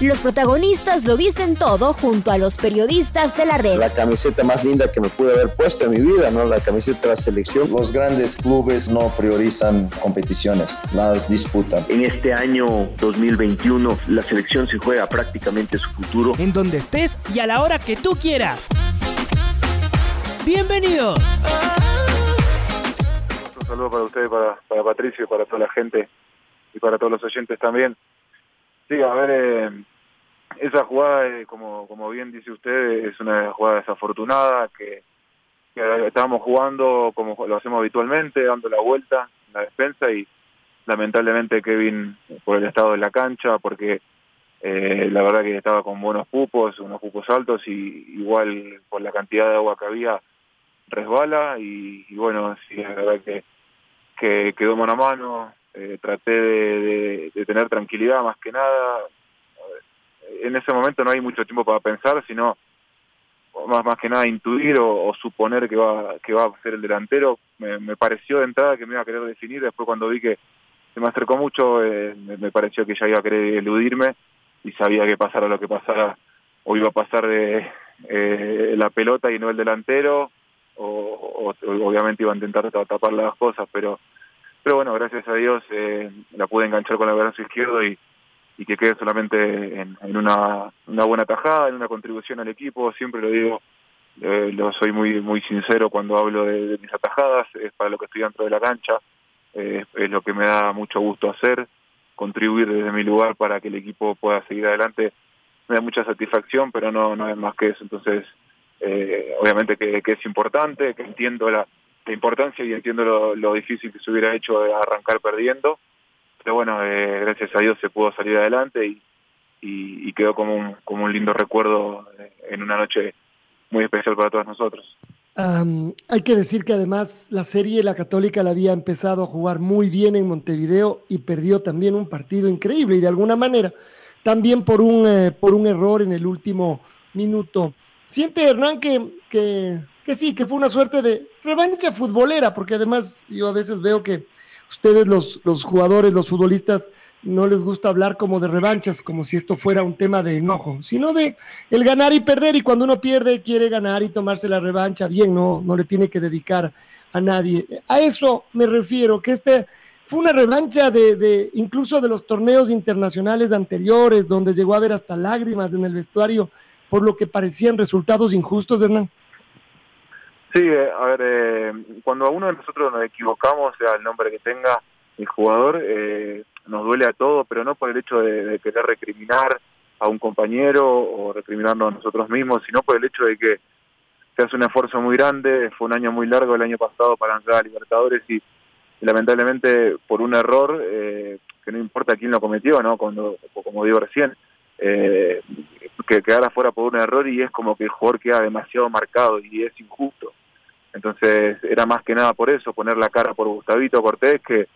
Los protagonistas lo dicen todo junto a los periodistas de la red. La camiseta más linda que me pude haber puesto en mi vida, ¿no? La camiseta de la selección. Los grandes clubes no priorizan competiciones, las disputan. En este año 2021 la selección se juega prácticamente su futuro. En donde estés y a la hora que tú quieras. Bienvenidos. Un saludo para ustedes, para, para Patricio, para toda la gente y para todos los oyentes también. Sí, a ver, eh, esa jugada, eh, como, como bien dice usted, es una jugada desafortunada que, estábamos jugando como lo hacemos habitualmente, dando la vuelta en la defensa y lamentablemente Kevin por el estado de la cancha, porque eh, la verdad que estaba con buenos pupos, unos pupos altos y igual por la cantidad de agua que había resbala y, bueno, sí, la verdad que, que quedó mano a mano, eh, traté de, tener tranquilidad más que nada. En ese momento no hay mucho tiempo para pensar, sino más, más que nada intuir o, suponer que va, que va a ser el delantero. Me, pareció de entrada que me iba a querer definir, después cuando vi que se me acercó mucho, eh, me, pareció que ya iba a querer eludirme y sabía que pasara lo que pasara, o iba a pasar de eh, la pelota y no el delantero, o, obviamente iba a intentar tapar las cosas, pero pero bueno, gracias a Dios eh, la pude enganchar con el brazo izquierdo y, y que quede solamente en, una, buena tajada, en una contribución al equipo, siempre lo digo, eh, lo soy muy muy sincero cuando hablo de, mis atajadas, es para lo que estoy dentro de la cancha, eh, es lo que me da mucho gusto hacer, contribuir desde mi lugar para que el equipo pueda seguir adelante, me da mucha satisfacción, pero no, no es más que eso, entonces obviamente que, que es importante, que entiendo la importancia y entiendo lo, difícil que se hubiera hecho arrancar perdiendo, pero bueno, eh, gracias a Dios se pudo salir adelante y, quedó como un, como un lindo recuerdo eh, en una noche muy especial para todos nosotros. hay que decir que además la serie La Católica la había empezado a jugar muy bien en Montevideo y perdió también un partido increíble y de alguna manera también por un, eh, por un error en el último minuto. Siente Hernán que, que que sí, que fue una suerte de revancha futbolera, porque además yo a veces veo que ustedes los, los jugadores, los futbolistas, no les gusta hablar como de revanchas, como si esto fuera un tema de enojo, sino de el ganar y perder, y cuando uno pierde quiere ganar y tomarse la revancha, bien, no, no le tiene que dedicar a nadie. A eso me refiero, que este fue una revancha de, de incluso de los torneos internacionales anteriores, donde llegó a haber hasta lágrimas en el vestuario por lo que parecían resultados injustos, Hernán. Sí, eh, a ver, eh, cuando a uno de nosotros nos equivocamos, sea el nombre que tenga el jugador, eh, nos duele a todos, pero no por el hecho de, querer recriminar a un compañero o recriminarnos a nosotros mismos, sino por el hecho de que se hace un esfuerzo muy grande, fue un año muy largo el año pasado para entrar a Libertadores y, lamentablemente por un error, que no importa quién lo cometió, ¿no? Cuando, como digo recién, que quedara fuera por un error y es como que el jugador queda demasiado marcado y es injusto. Entonces era más que nada por eso, poner la cara por Gustavito Cortés, que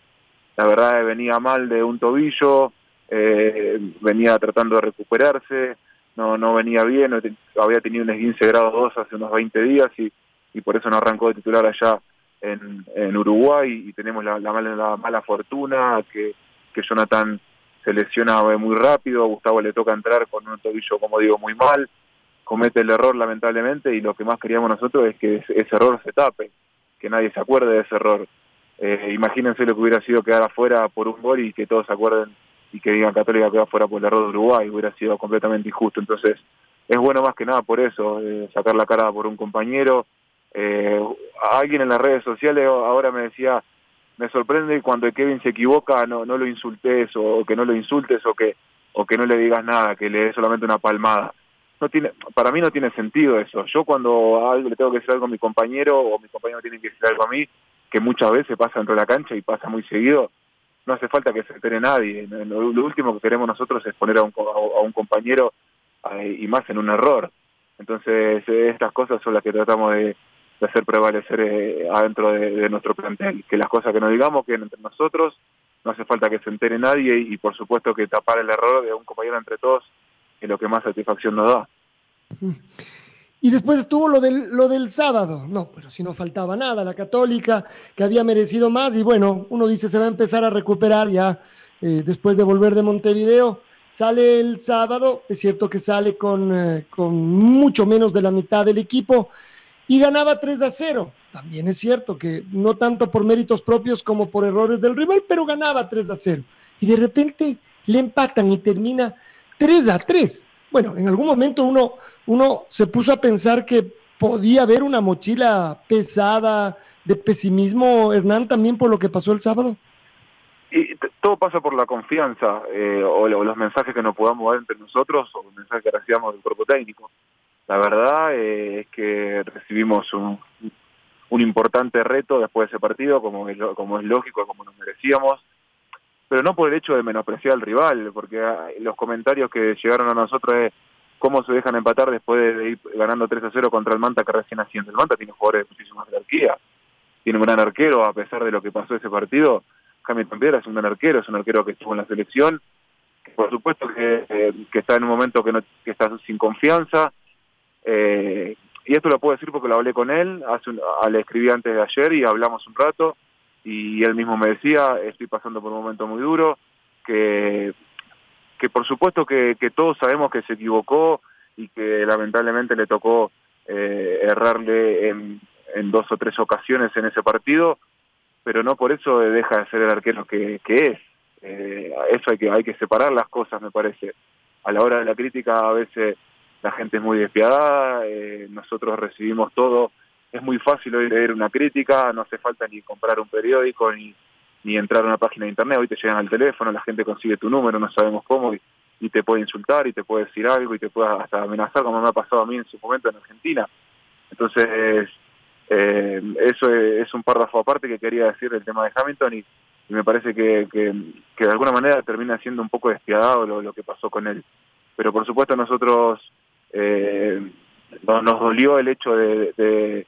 la verdad venía mal de un tobillo, eh, venía tratando de recuperarse, no no venía bien, había tenido un 15 grados 2 hace unos 20 días y, y por eso no arrancó de titular allá en, en Uruguay y tenemos la, la, mala, la mala fortuna que, que Jonathan se lesiona muy rápido, a Gustavo le toca entrar con un tobillo, como digo, muy mal, comete el error lamentablemente y lo que más queríamos nosotros es que ese, error se tape, que nadie se acuerde de ese error. Eh, imagínense lo que hubiera sido quedar afuera por un gol y que todos se acuerden y que digan Católica queda afuera por el error de Uruguay, hubiera sido completamente injusto. Entonces, es bueno más que nada por eso, eh, sacar la cara por un compañero. Eh, alguien en las redes sociales ahora me decía, me sorprende cuando Kevin se equivoca, no, no lo insultes o, que no lo insultes o que, o que no le digas nada, que le des solamente una palmada. No tiene, para mí no tiene sentido eso. Yo cuando algo le tengo que decir algo a mi compañero o mi compañero tiene que decir algo a mí, que muchas veces pasa dentro de la cancha y pasa muy seguido, no hace falta que se entere nadie. Lo, último que queremos nosotros es poner a un, a un compañero eh, y más en un error. Entonces, estas cosas son las que tratamos de, de hacer prevalecer eh, adentro de, nuestro plantel. Que las cosas que nos digamos queden entre nosotros, no hace falta que se entere nadie y, por supuesto que tapar el error de un compañero entre todos es lo que más satisfacción nos da. Y después estuvo lo del, lo del sábado. No, pero si no faltaba nada, la católica que había merecido más y bueno, uno dice se va a empezar a recuperar ya eh, después de volver de Montevideo. Sale el sábado, es cierto que sale con, eh, con mucho menos de la mitad del equipo y ganaba 3 a 0. También es cierto que no tanto por méritos propios como por errores del rival, pero ganaba 3 a 0. Y de repente le empatan y termina 3 a 3. Bueno, en algún momento uno, uno se puso a pensar que podía haber una mochila pesada de pesimismo, Hernán, también por lo que pasó el sábado. Y todo pasa por la confianza eh, o, los mensajes que nos podamos dar entre nosotros o los mensajes que recibamos del cuerpo técnico. La verdad eh, es que recibimos un, un importante reto después de ese partido, como es, como es lógico, como nos merecíamos, pero no por el hecho de menospreciar al rival, porque ah, los comentarios que llegaron a nosotros es cómo se dejan empatar después de ir ganando 3 a 0 contra el Manta que recién asciende. El Manta tiene jugadores de muchísima jerarquía, tiene un gran arquero, a pesar de lo que pasó ese partido, Hamilton Piedra es un gran arquero, es un arquero que estuvo en la selección, por supuesto que, eh, que está en un momento que, no, que está sin confianza, eh, y esto lo puedo decir porque lo hablé con él, hace ah, le escribí antes de ayer y hablamos un rato, y él mismo me decía, estoy pasando por un momento muy duro, que, que por supuesto que, todos sabemos que se equivocó y que lamentablemente le tocó eh, errarle en, dos o tres ocasiones en ese partido, pero no por eso deja de ser el arquero que, que es. Eh, eso hay que, hay que separar las cosas, me parece. A la hora de la crítica a veces la gente es muy despiadada, eh, nosotros recibimos todo, es muy fácil hoy leer una crítica, no hace falta ni comprar un periódico ni, ni entrar a una página de internet, hoy te llegan al teléfono, la gente consigue tu número, no sabemos cómo, y, y te puede insultar y te puede decir algo y te puede hasta amenazar, como me ha pasado a mí en su momento en Argentina. Entonces, eh, eso es, un párrafo aparte que quería decir del tema de Hamilton y, me parece que, que, de alguna manera termina siendo un poco despiadado lo, que pasó con él. Pero por supuesto nosotros eh, nos, dolió el hecho de,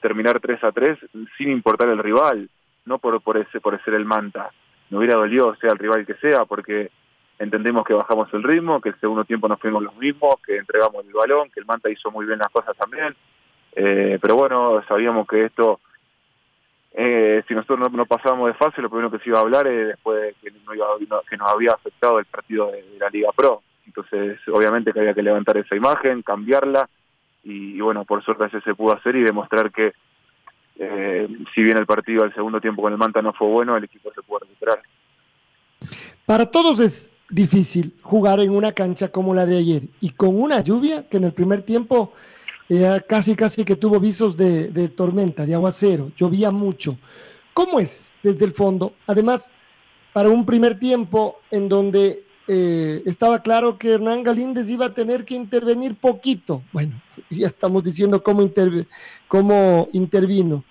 terminar 3 a 3 sin importar el rival, no por, por, ese, por ser el Manta. Me hubiera dolido sea el rival que sea porque entendemos que bajamos el ritmo, que el segundo tiempo nos fuimos los mismos, que entregamos el balón, que el Manta hizo muy bien las cosas también eh, pero bueno, sabíamos que esto, eh, si nosotros no, pasábamos de fase, lo primero que se iba a hablar es después de que, que nos había afectado el partido de, la Liga Pro. Entonces, obviamente que había que levantar esa imagen, cambiarla, y, bueno, por suerte ese se pudo hacer y demostrar que eh, si bien el partido al segundo tiempo con el Manta no fue bueno, el equipo se pudo recuperar. Para todos es difícil jugar en una cancha como la de ayer y con una lluvia que en el primer tiempo casi casi que tuvo visos de, tormenta, de aguacero, llovía mucho. ¿Cómo es desde el fondo? Además, para un primer tiempo en donde eh, estaba claro que Hernán Galíndez iba a tener que intervenir poquito. Bueno, ya estamos diciendo cómo, cómo intervino.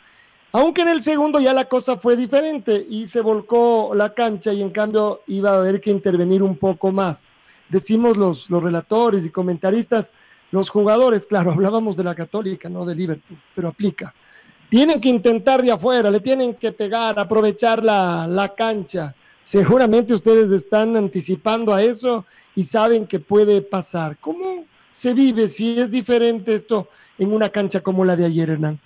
Aunque en el segundo ya la cosa fue diferente y se volcó la cancha y en cambio iba a haber que intervenir un poco más. Decimos los, los relatores y comentaristas, los jugadores, claro, hablábamos de la católica, no de Liverpool, pero aplica. Tienen que intentar de afuera, le tienen que pegar, aprovechar la, la cancha. Seguramente ustedes están anticipando a eso y saben que puede pasar. ¿Cómo se vive si es diferente esto en una cancha como la de ayer, Hernán?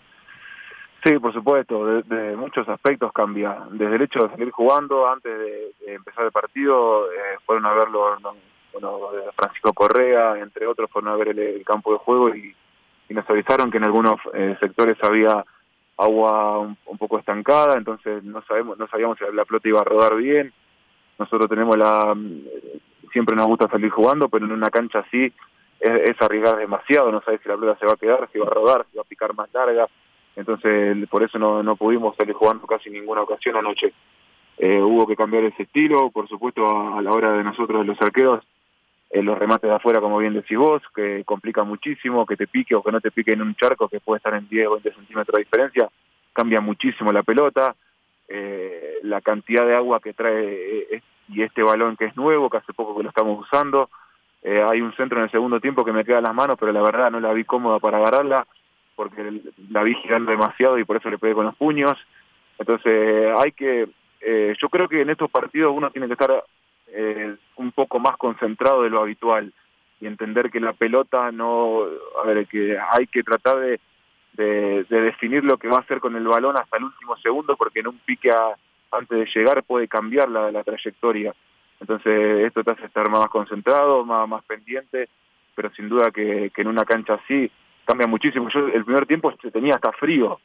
Sí, por supuesto, de, muchos aspectos cambia. Desde el hecho de salir jugando antes de, empezar el partido, eh, fueron a verlo bueno, Francisco Correa, entre otros, fueron a ver el, campo de juego y, nos avisaron que en algunos eh, sectores había agua un, poco estancada, entonces no sabemos, no sabíamos si la pelota iba a rodar bien. Nosotros tenemos la, siempre nos gusta salir jugando, pero en una cancha así es, es arriesgar demasiado, no sabes si la pelota se va a quedar, si va a rodar, si va a picar más larga. Entonces, por eso no, no pudimos salir jugando casi ninguna ocasión anoche. Eh, hubo que cambiar ese estilo, por supuesto, a, la hora de nosotros, los arqueros, eh, los remates de afuera, como bien decís vos, que complica muchísimo, que te pique o que no te pique en un charco que puede estar en 10 o 20 centímetros de diferencia, cambia muchísimo la pelota, eh, la cantidad de agua que trae eh, y este balón que es nuevo, que hace poco que lo estamos usando, hay un centro en el segundo tiempo que me queda en las manos, pero la verdad no la vi cómoda para agarrarla, porque la vi girando demasiado y por eso le pegué con los puños. Entonces hay que, yo creo que en estos partidos uno tiene que estar eh, un poco más concentrado de lo habitual y entender que la pelota no, a ver, que hay que tratar de, de, definir lo que va a hacer con el balón hasta el último segundo porque en un pique antes de llegar puede cambiar la, la trayectoria. Entonces esto te hace estar más concentrado, más, más pendiente, pero sin duda que, que en una cancha así cambia muchísimo. Yo el primer tiempo tenía hasta frío,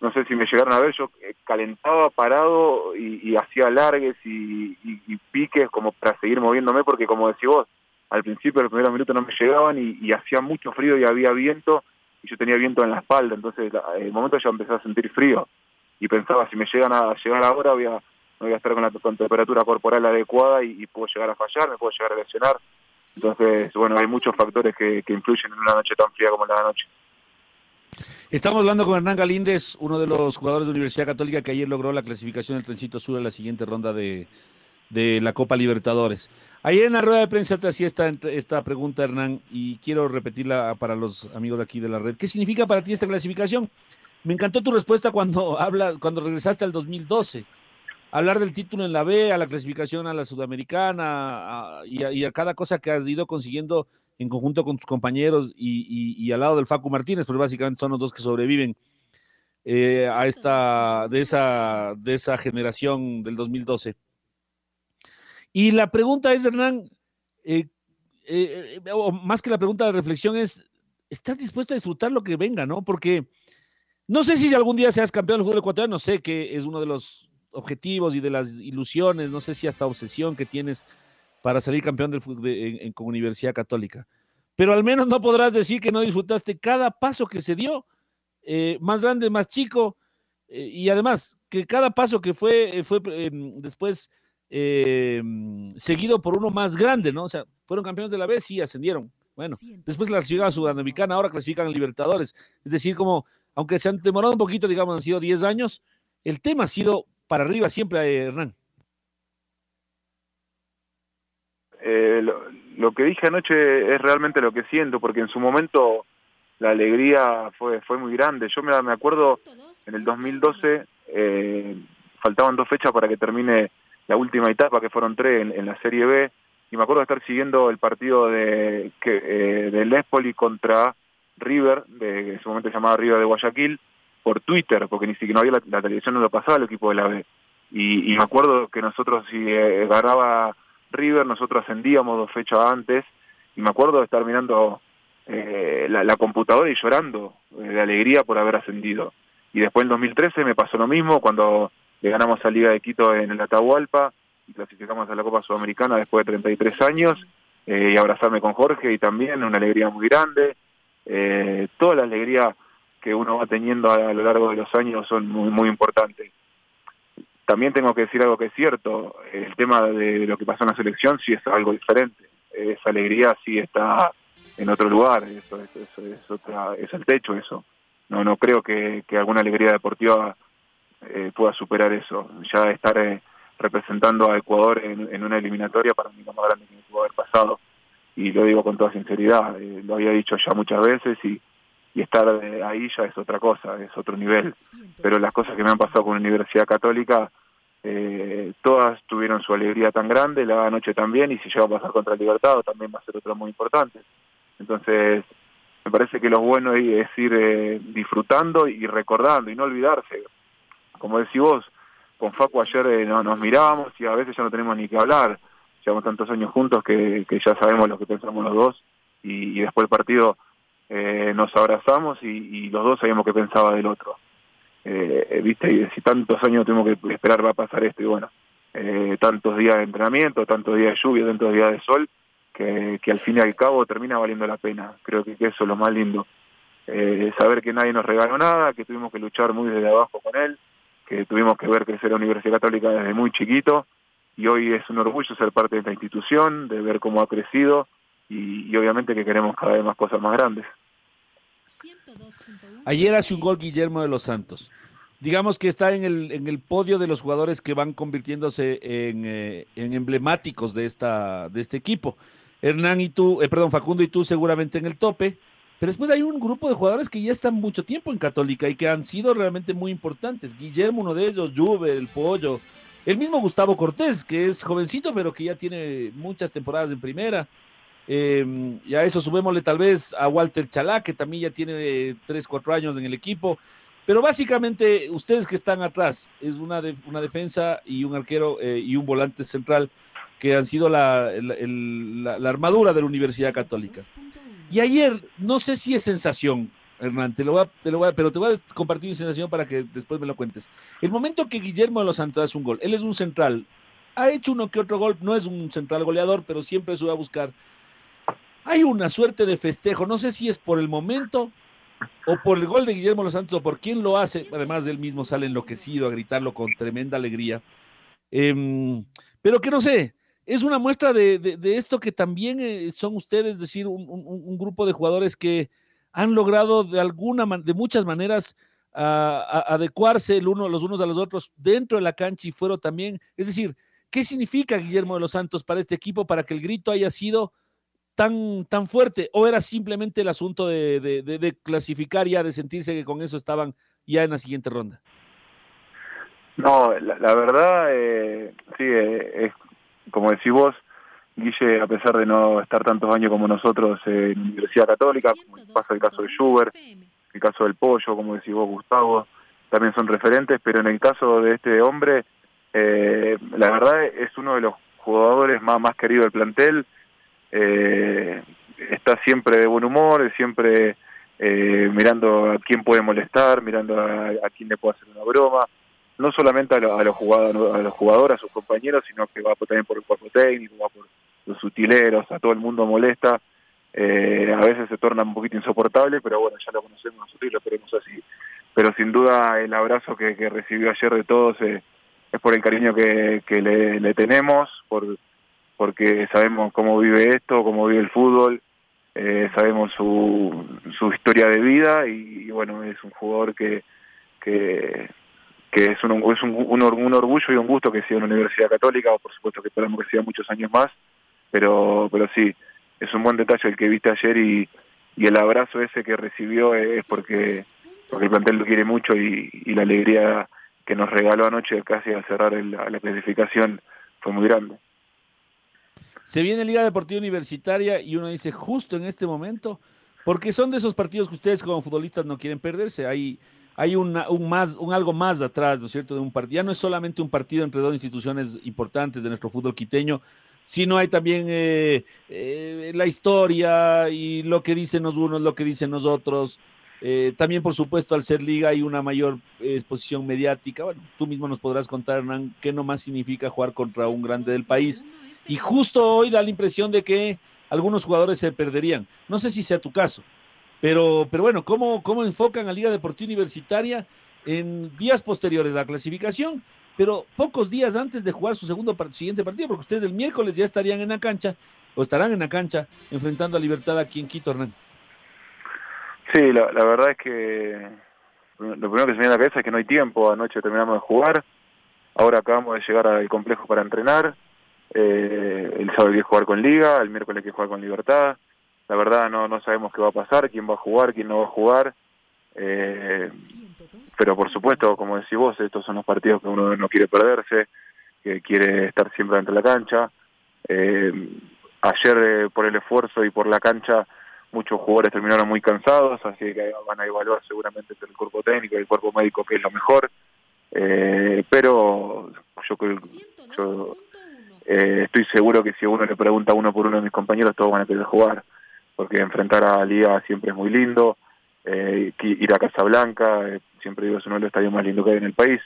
no sé si me llegaron a ver, yo eh, calentaba parado y, hacía largues y, piques como para seguir moviéndome, porque como decís vos, al principio los primeros minutos no me llegaban y, hacía mucho frío y había viento y yo tenía viento en la espalda, entonces el momento ya empecé a sentir frío y pensaba si me llegan a llegar ahora voy a, no voy a estar con la temperatura corporal adecuada y, puedo llegar a fallar, me puedo llegar a lesionar. Entonces, bueno, hay muchos factores que, que influyen en una noche tan fría como la de anoche. Estamos hablando con Hernán Galíndez, uno de los jugadores de Universidad Católica que ayer logró la clasificación del Trencito Sur a la siguiente ronda de, la Copa Libertadores. Ayer en la rueda de prensa te hacía esta, esta pregunta, Hernán, y quiero repetirla para los amigos de aquí de la red. ¿Qué significa para ti esta clasificación? Me encantó tu respuesta cuando, habla, cuando regresaste al 2012. Hablar del título en la B, a la clasificación a la Sudamericana y, a, cada cosa que has ido consiguiendo en conjunto con tus compañeros y, al lado del Facu Martínez, pero básicamente son los dos que sobreviven eh, a esta, de esa, de esa generación del 2012. Y la pregunta es, Hernán, eh, eh, más que la pregunta de reflexión es, ¿estás dispuesto a disfrutar lo que venga, no? Porque no sé si algún día seas campeón del fútbol ecuatoriano, sé que es uno de los objetivos y de las ilusiones, no sé si hasta obsesión que tienes para salir campeón del, de, con Universidad Católica. Pero al menos no podrás decir que no disfrutaste cada paso que se dio, eh, más grande, más chico, eh, y además que cada paso que fue, eh, fue em, después em, seguido por uno más grande, ¿no? O sea, fueron campeones de la vez, sí, ascendieron. Bueno, después clasificaron a Sudamericana, ahora clasifican a Libertadores. Es decir, como, aunque se han demorado un poquito, digamos, han sido 10 años, el tema ha sido para arriba siempre, Hernán. Eh, lo, que dije anoche es realmente lo que siento, porque en su momento la alegría fue, fue muy grande. Yo me, acuerdo en el 2012, eh, faltaban dos fechas para que termine la última etapa, que fueron tres en, la Serie B, y me acuerdo de estar siguiendo el partido de, que, eh, de Lespoli contra River, de, en su momento se llamaba River de Guayaquil, por Twitter, porque ni siquiera había la, televisión, no lo pasaba el equipo de la B. Y, me acuerdo que nosotros si eh, ganaba River, nosotros ascendíamos dos fechas antes y me acuerdo de estar mirando eh, la, computadora y llorando eh, de alegría por haber ascendido. Y después en 2013 me pasó lo mismo cuando le ganamos a Liga de Quito en el Atahualpa y clasificamos a la Copa Sudamericana después de 33 años eh, y abrazarme con Jorge y también una alegría muy grande. toda la alegría que uno va teniendo a, lo largo de los años son muy, muy importantes. También tengo que decir algo que es cierto, el tema de lo que pasó en la selección sí es algo diferente, esa alegría sí está en otro lugar, eso, es, otra, es el techo eso. No, no creo que, alguna alegría deportiva eh, pueda superar eso. Ya estar eh, representando a Ecuador en, una eliminatoria para mí lo más grande que me pudo haber pasado. Y lo digo con toda sinceridad, eh, lo había dicho ya muchas veces y, y estar ahí ya es otra cosa, es otro nivel. Pero las cosas que me han pasado con la Universidad Católica, eh, todas tuvieron su alegría tan grande, la noche también, y si llega a pasar contra el Libertad también va a ser otra muy importante. Entonces, me parece que lo bueno es ir eh, disfrutando y recordando y no olvidarse. Como decís vos, con Facu ayer eh, no, nos mirábamos y a veces ya no tenemos ni que hablar. Llevamos tantos años juntos que, que ya sabemos lo que pensamos los dos y, y después del partido eh, nos abrazamos y, los dos sabíamos que pensaba del otro. Eh, viste, y si tantos años tenemos que esperar va a pasar esto, y bueno, eh, tantos días de entrenamiento, tantos días de lluvia, tantos días de sol, que, al fin y al cabo termina valiendo la pena. Creo que, eso es lo más lindo. saber que nadie nos regaló nada, que tuvimos que luchar muy desde abajo con él, que tuvimos que ver crecer la Universidad Católica desde muy chiquito, y hoy es un orgullo ser parte de esta institución, de ver cómo ha crecido, y, obviamente que queremos cada vez más cosas más grandes. Ayer hace un gol Guillermo de los Santos. Digamos que está en el, en el podio de los jugadores que van convirtiéndose en, eh, emblemáticos de, esta, de este equipo. Hernán y tú, eh, perdón, Facundo y tú seguramente en el tope. Pero después hay un grupo de jugadores que ya están mucho tiempo en Católica y que han sido realmente muy importantes. Guillermo, uno de ellos, Juve, el Pollo, el mismo Gustavo Cortés, que es jovencito, pero que ya tiene muchas temporadas en primera. Eh, y a eso subémosle tal vez a Walter Chalá, que también ya tiene 3, 4 años en el equipo. Pero básicamente, ustedes que están atrás, es una, una defensa y un arquero eh, y un volante central que han sido la, la, armadura de la Universidad Católica. Y ayer, no sé si es sensación, Hernán, te lo voy a, te lo voy pero te voy a compartir mi sensación para que después me lo cuentes. El momento que Guillermo de los Santos hace un gol, él es un central, ha hecho uno que otro gol, no es un central goleador, pero siempre sube a buscar. Hay una suerte de festejo, no sé si es por el momento o por el gol de Guillermo los Santos o por quién lo hace, además él mismo sale enloquecido a gritarlo con tremenda alegría. Eh, pero que no sé, es una muestra de, esto que también eh, son ustedes, es decir, un, grupo de jugadores que han logrado de alguna, de muchas maneras a, adecuarse el uno, los unos a los otros dentro de la cancha y fuera también. Es decir, ¿qué significa Guillermo de los Santos para este equipo para que el grito haya sido tan, tan fuerte? ¿O era simplemente el asunto de, clasificar ya, de sentirse que con eso estaban ya en la siguiente ronda? No, la, verdad, eh, sí, eh, es como decís vos, Guille, a pesar de no estar tantos años como nosotros en Universidad Católica, como pasa el caso de Schubert, el caso del Pollo, como decís vos, Gustavo, también son referentes, pero en el caso de este hombre, eh, la verdad es uno de los jugadores más, más queridos del plantel, eh, está siempre de buen humor, siempre eh, mirando a quién puede molestar, mirando a, a quién le puede hacer una broma, no solamente a, lo, a, los jugadores, a los jugadores, a sus compañeros, sino que va también por el cuerpo técnico, va por los utileros, a todo el mundo molesta. Eh, a veces se torna un poquito insoportable, pero bueno, ya lo conocemos nosotros y lo queremos así. Pero sin duda el abrazo que, recibió ayer de todos eh, es por el cariño que, que le, le, tenemos, por porque sabemos cómo vive esto, cómo vive el fútbol, eh, sabemos su, su historia de vida y, y bueno, es un jugador que, que que es, un, es un, un, un, orgullo y un gusto que sea una universidad católica, o por supuesto que esperamos que sea muchos años más, pero, pero sí, es un buen detalle el que viste ayer y, y el abrazo ese que recibió es porque, porque el plantel lo quiere mucho y, y la alegría que nos regaló anoche casi al cerrar el, la clasificación fue muy grande. Se viene Liga Deportiva Universitaria y uno dice justo en este momento, porque son de esos partidos que ustedes como futbolistas no quieren perderse. Hay hay un, más, un algo más atrás, ¿no es cierto?, de un partido. Ya no es solamente un partido entre dos instituciones importantes de nuestro fútbol quiteño, sino hay también eh, eh, la historia y lo que dicen los unos, lo que dicen los otros. Eh, también, por supuesto, al ser liga hay una mayor exposición mediática. Bueno, tú mismo nos podrás contar, Hernán, qué nomás significa jugar contra un grande del país. Y justo hoy da la impresión de que algunos jugadores se perderían. No sé si sea tu caso, pero, pero bueno, ¿cómo, ¿cómo enfocan a Liga Deportiva Universitaria en días posteriores a la clasificación? Pero pocos días antes de jugar su segundo siguiente partido, porque ustedes el miércoles ya estarían en la cancha, o estarán en la cancha, enfrentando a Libertad aquí en Quito, Hernán. Sí, la, verdad es que lo primero que se me viene a la cabeza es que no hay tiempo. Anoche terminamos de jugar, ahora acabamos de llegar al complejo para entrenar. Eh, el sábado que jugar con Liga, el miércoles que jugar con Libertad la verdad no, no sabemos qué va a pasar, quién va a jugar, quién no va a jugar. Eh, pero por supuesto, como decís vos, estos son los partidos que uno no quiere perderse, que quiere estar siempre de la cancha. Eh, ayer eh, por el esfuerzo y por la cancha muchos jugadores terminaron muy cansados, así que van a evaluar seguramente el cuerpo técnico y el cuerpo médico que es lo mejor. Eh, pero yo yo, eh, estoy seguro que si uno le pregunta uno por uno de mis compañeros, todos van a querer jugar porque enfrentar a Liga siempre es muy lindo, eh, ir a Casablanca, eh, siempre digo es uno de los estadios más lindos que hay en el país,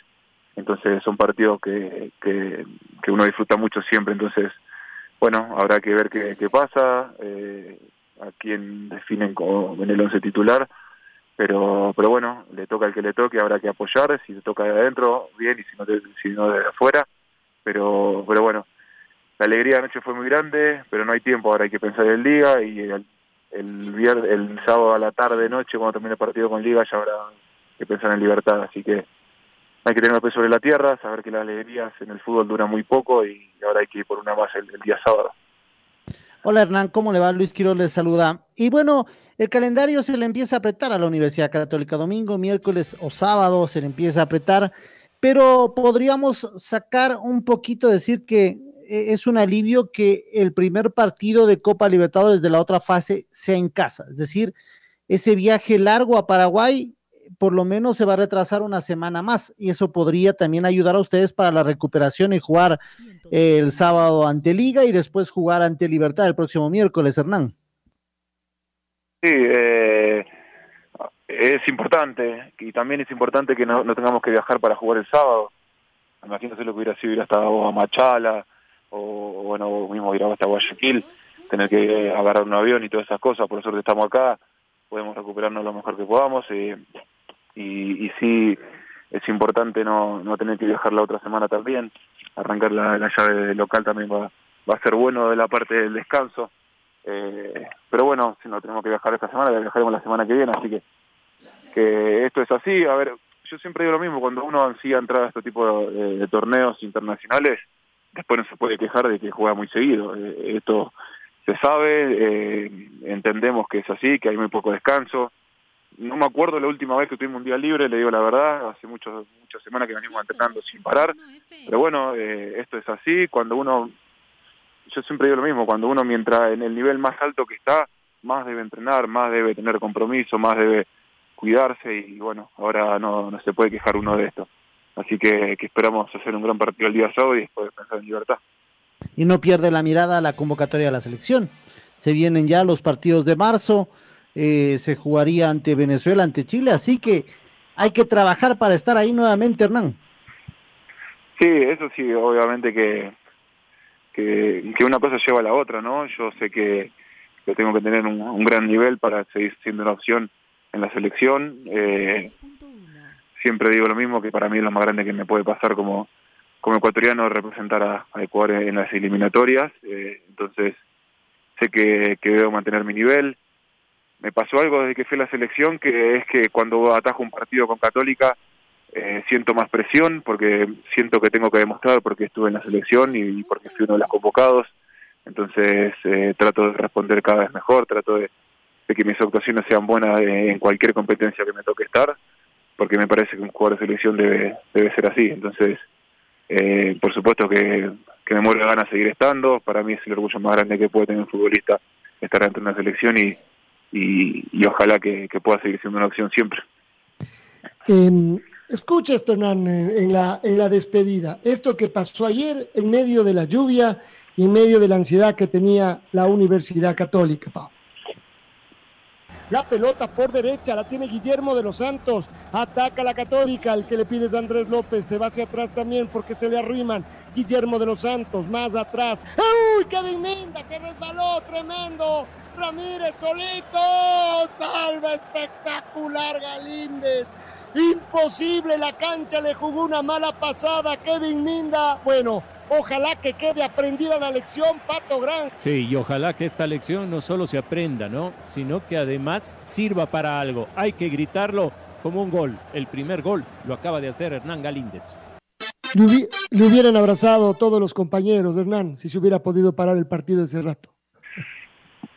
entonces son partidos que, que, uno disfruta mucho siempre, entonces, bueno, habrá que ver qué, qué pasa, eh, a quién definen como en el once titular, pero pero bueno, le toca al que le toque, habrá que apoyar, si le toca de adentro, bien, y si no, si no de afuera, pero pero bueno, la alegría de anoche fue muy grande, pero no hay tiempo, ahora hay que pensar en Liga y el, el viernes, el sábado a la tarde, noche, cuando termine el partido con Liga, ya habrá que pensar en libertad. Así que hay que tener los pies sobre la tierra, saber que las alegrías en el fútbol duran muy poco y ahora hay que ir por una más el, el día sábado. Hola Hernán, ¿cómo le va? Luis Quiroz les saluda. Y bueno, el calendario se le empieza a apretar a la Universidad Católica. Domingo, miércoles o sábado se le empieza a apretar, pero podríamos sacar un poquito, decir que es un alivio que el primer partido de Copa Libertadores de la otra fase sea en casa. Es decir, ese viaje largo a Paraguay por lo menos se va a retrasar una semana más y eso podría también ayudar a ustedes para la recuperación y jugar eh, el sábado ante Liga y después jugar ante Libertad el próximo miércoles, Hernán. Sí, eh, es importante y también es importante que no, tengamos que viajar para jugar el sábado. Imagínate lo que hubiera sido ir hasta Machala o, bueno, mismo ir hasta Guayaquil, tener que agarrar un avión y todas esas cosas. Por suerte estamos acá, podemos recuperarnos lo mejor que podamos. Eh, y, y sí es importante no, no tener que viajar la otra semana también, arrancar la, llave local también va, va a ser bueno de la parte del descanso, eh, pero bueno, si no tenemos que viajar esta semana, viajaremos la semana que viene, así que, que esto es así, a ver, yo siempre digo lo mismo, cuando uno ansía entrar a este tipo de, torneos internacionales, después no se puede quejar de que juega muy seguido, eh, esto se sabe, eh, entendemos que es así, que hay muy poco descanso, no me acuerdo la última vez que tuvimos un día libre, le digo la verdad, hace muchos, muchas semanas que venimos entrenando sin parar, pero bueno, eh, esto es así, cuando uno, yo siempre digo lo mismo, cuando uno mientras en el nivel más alto que está, más debe entrenar, más debe tener compromiso, más debe cuidarse y bueno, ahora no, no se puede quejar uno de esto. Así que, que esperamos hacer un gran partido el día sábado y después pensar en libertad. Y no pierde la mirada la convocatoria de la selección. Se vienen ya los partidos de marzo, eh, se jugaría ante Venezuela, ante Chile, así que hay que trabajar para estar ahí nuevamente, Hernán. Sí, eso sí, obviamente que, que, una cosa lleva a la otra, ¿no? Yo sé que, tengo que tener un, gran nivel para seguir siendo una opción en la selección. Eh, siempre digo lo mismo, que para mí es lo más grande que me puede pasar como, como ecuatoriano representar a, Ecuador en, las eliminatorias. Eh, entonces, sé que, que debo mantener mi nivel, me pasó algo desde que fui a la selección, que es que cuando atajo un partido con Católica eh, siento más presión, porque siento que tengo que demostrar porque estuve en la selección y, porque fui uno de los convocados. Entonces eh, trato de responder cada vez mejor, trato de, que mis actuaciones sean buenas en cualquier competencia que me toque estar, porque me parece que un jugador de selección debe, debe ser así. Entonces, eh, por supuesto que, me muero de ganas de seguir estando, para mí es el orgullo más grande que puede tener un futbolista estar ante una selección y, y, ojalá que, pueda seguir siendo una opción siempre. Eh, escucha esto, Hernán, en la, en la despedida. Esto que pasó ayer en medio de la lluvia y en medio de la ansiedad que tenía la Universidad Católica, La pelota por derecha la tiene Guillermo de los Santos. Ataca la Católica. El que le pides a Andrés López se va hacia atrás también porque se le arriman. Guillermo de los Santos más atrás. ¡Uy! Kevin Minda se resbaló. Tremendo. Ramírez solito. Salva espectacular Galíndez. Imposible, la cancha le jugó una mala pasada Kevin Minda. Bueno, ojalá que quede aprendida la lección, Pato Gran. Sí, y ojalá que esta lección no solo se aprenda, ¿no? Sino que además sirva para algo. Hay que gritarlo como un gol. El primer gol lo acaba de hacer Hernán Galíndez. Le, hubieran abrazado todos los compañeros, Hernán, si se hubiera podido parar el partido ese rato.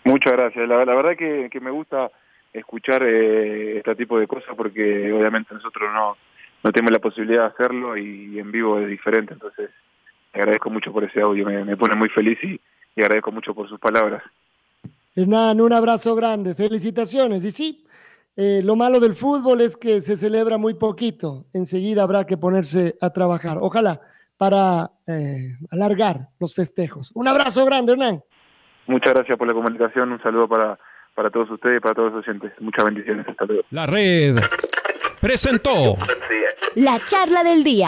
Muchas gracias. La, verdad que, me gusta escuchar eh, este tipo de cosas porque obviamente nosotros no, no tenemos la posibilidad de hacerlo y, en vivo es diferente. Entonces, agradezco mucho por ese audio, me, pone muy feliz y, agradezco mucho por sus palabras. Hernán, un abrazo grande, felicitaciones. Y sí, eh, lo malo del fútbol es que se celebra muy poquito, enseguida habrá que ponerse a trabajar. Ojalá para eh, alargar los festejos. Un abrazo grande, Hernán. Muchas gracias por la comunicación. Un saludo para, para todos ustedes y para todos los oyentes. Muchas bendiciones. Hasta luego. La red presentó la charla del día.